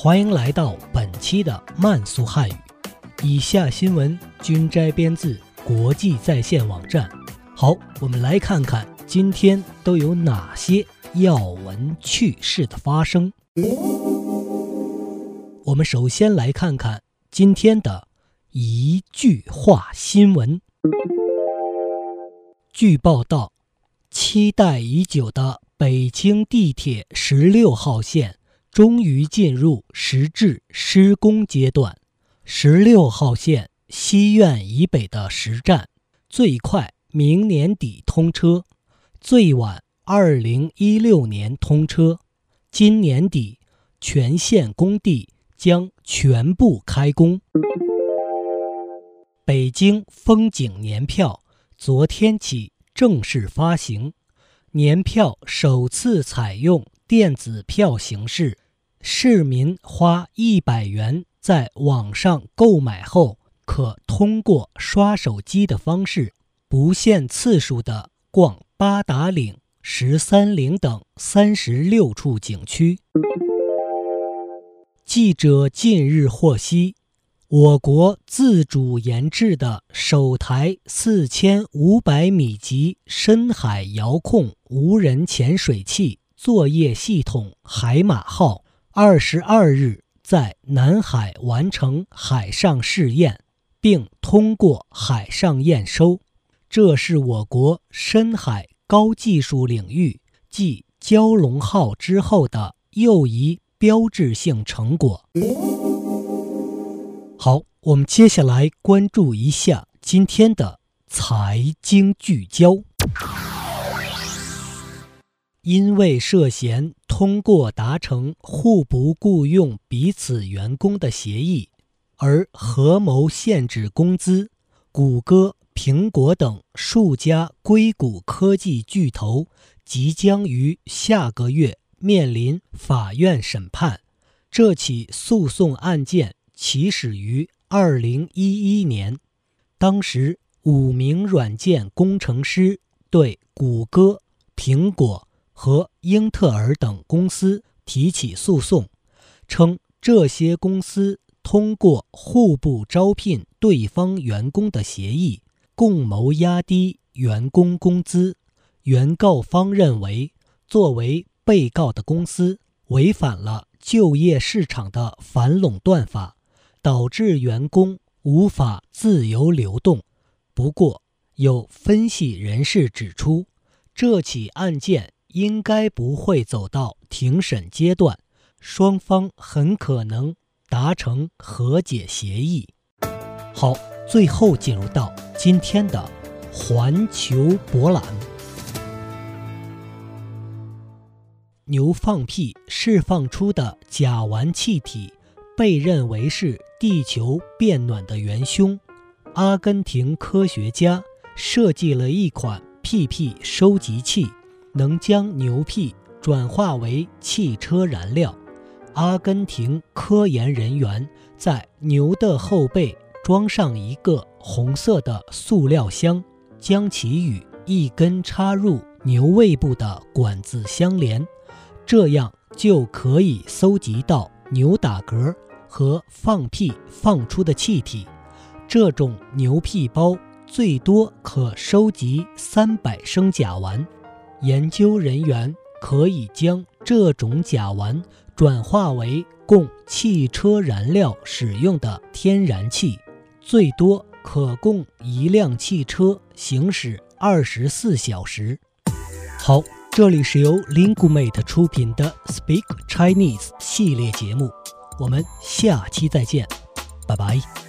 欢迎来到本期的慢速汉语。以下新闻均摘编自国际在线网站。好，我们来看看今天都有哪些要闻趣事的发生。我们首先来看看今天的一句话新闻。据报道，期待已久的。北京地铁十六号线终于进入实质施工阶段。十六号线西苑以北的十站，最快明年底通车，最晚二零一六年通车。今年底，全线工地将全部开工。北京风景年票昨天起正式发行。年票首次采用电子票形式，市民花一百元在网上购买后，可通过刷手机的方式，不限次数的逛八达岭、十三陵等三十六处景区。记者近日获悉。我国自主研制的首台四千五百米级深海遥控无人潜水器作业系统“海马号”二十二日在南海完成海上试验，并通过海上验收。这是我国深海高技术领域继“蛟龙号”之后的又一标志性成果。好，我们接下来关注一下今天的财经聚焦。因为涉嫌通过达成互不雇佣彼此员工的协议而合谋限制工资，谷歌、苹果等数家硅谷科技巨头即将于下个月面临法院审判。这起诉讼案件。起始于二零一一年，当时五名软件工程师对谷歌、苹果和英特尔等公司提起诉讼，称这些公司通过互不招聘对方员工的协议，共谋压低员工工资。原告方认为，作为被告的公司违反了就业市场的反垄断法。导致员工无法自由流动。不过，有分析人士指出，这起案件应该不会走到庭审阶段，双方很可能达成和解协议。好，最后进入到今天的环球博览。牛放屁释放出的甲烷气体。被认为是地球变暖的元凶。阿根廷科学家设计了一款屁屁收集器，能将牛屁转化为汽车燃料。阿根廷科研人员在牛的后背装上一个红色的塑料箱，将其与一根插入牛胃部的管子相连，这样就可以搜集到牛打嗝。和放屁放出的气体，这种牛屁包最多可收集三百升甲烷。研究人员可以将这种甲烷转化为供汽车燃料使用的天然气，最多可供一辆汽车行驶二十四小时。好，这里是由 Lingumate 出品的 Speak Chinese 系列节目。我们下期再见，拜拜。